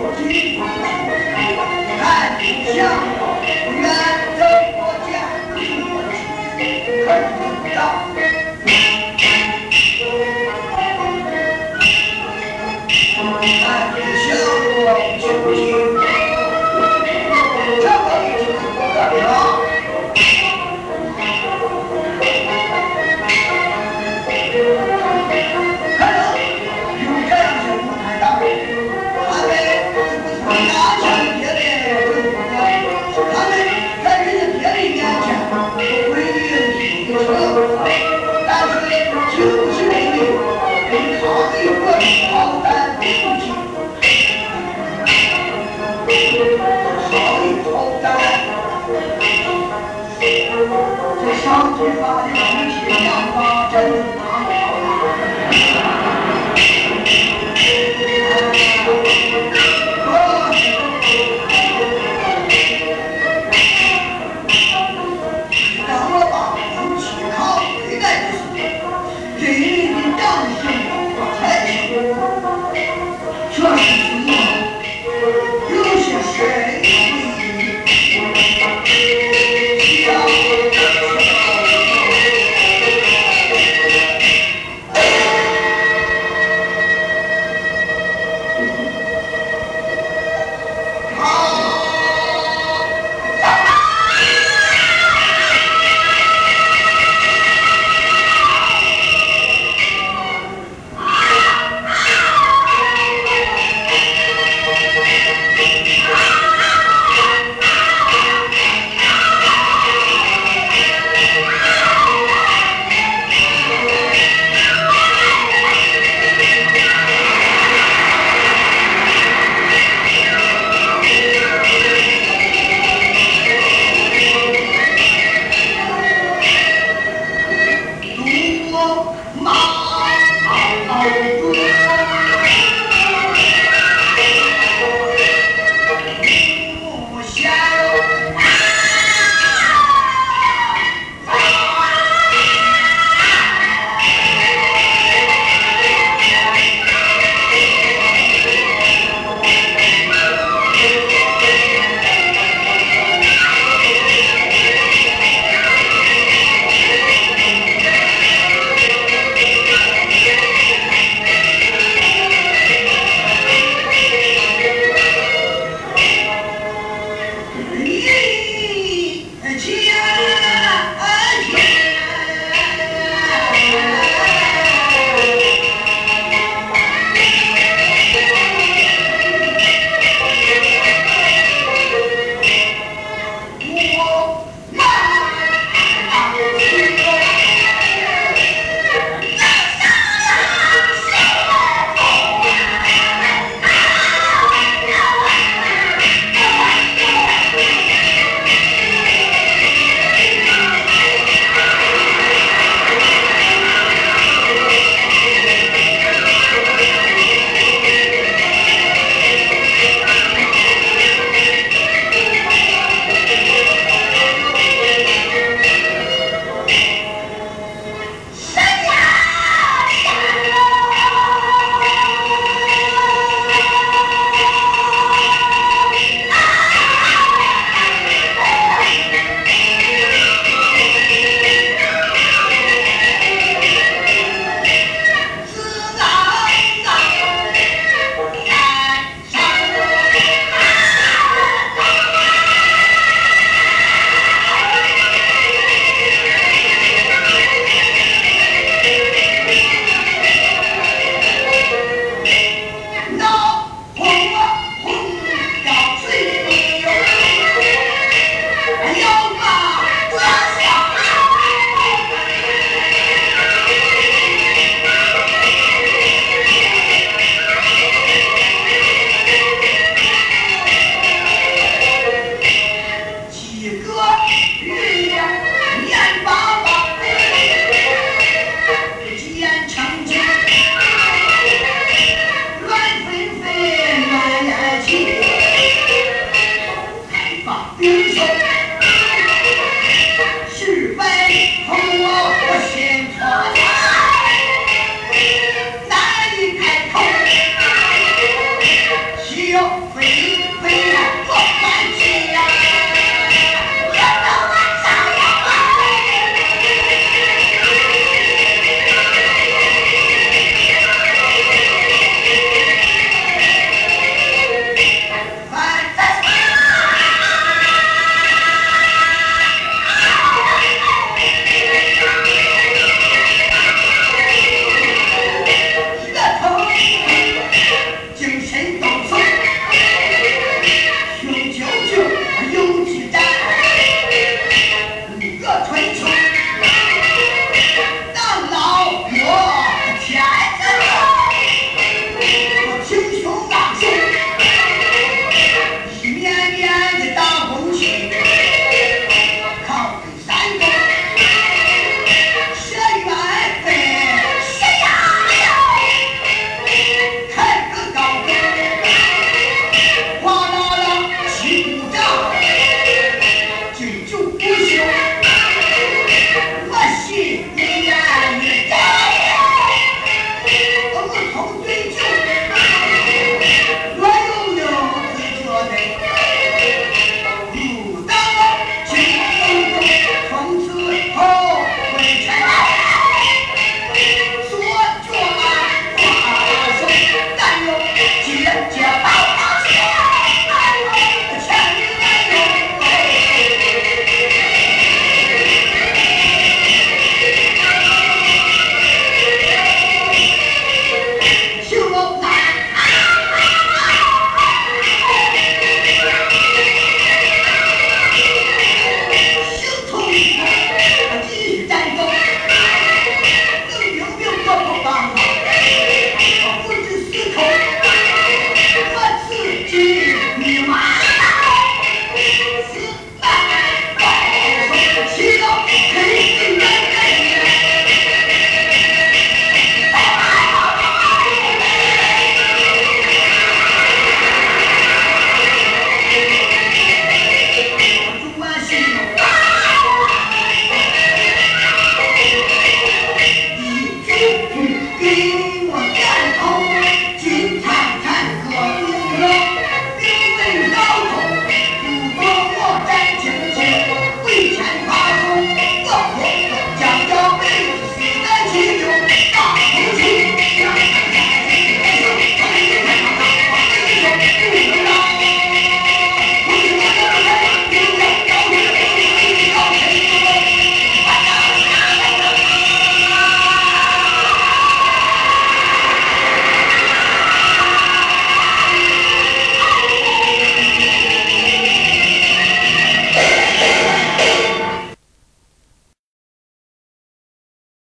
我们团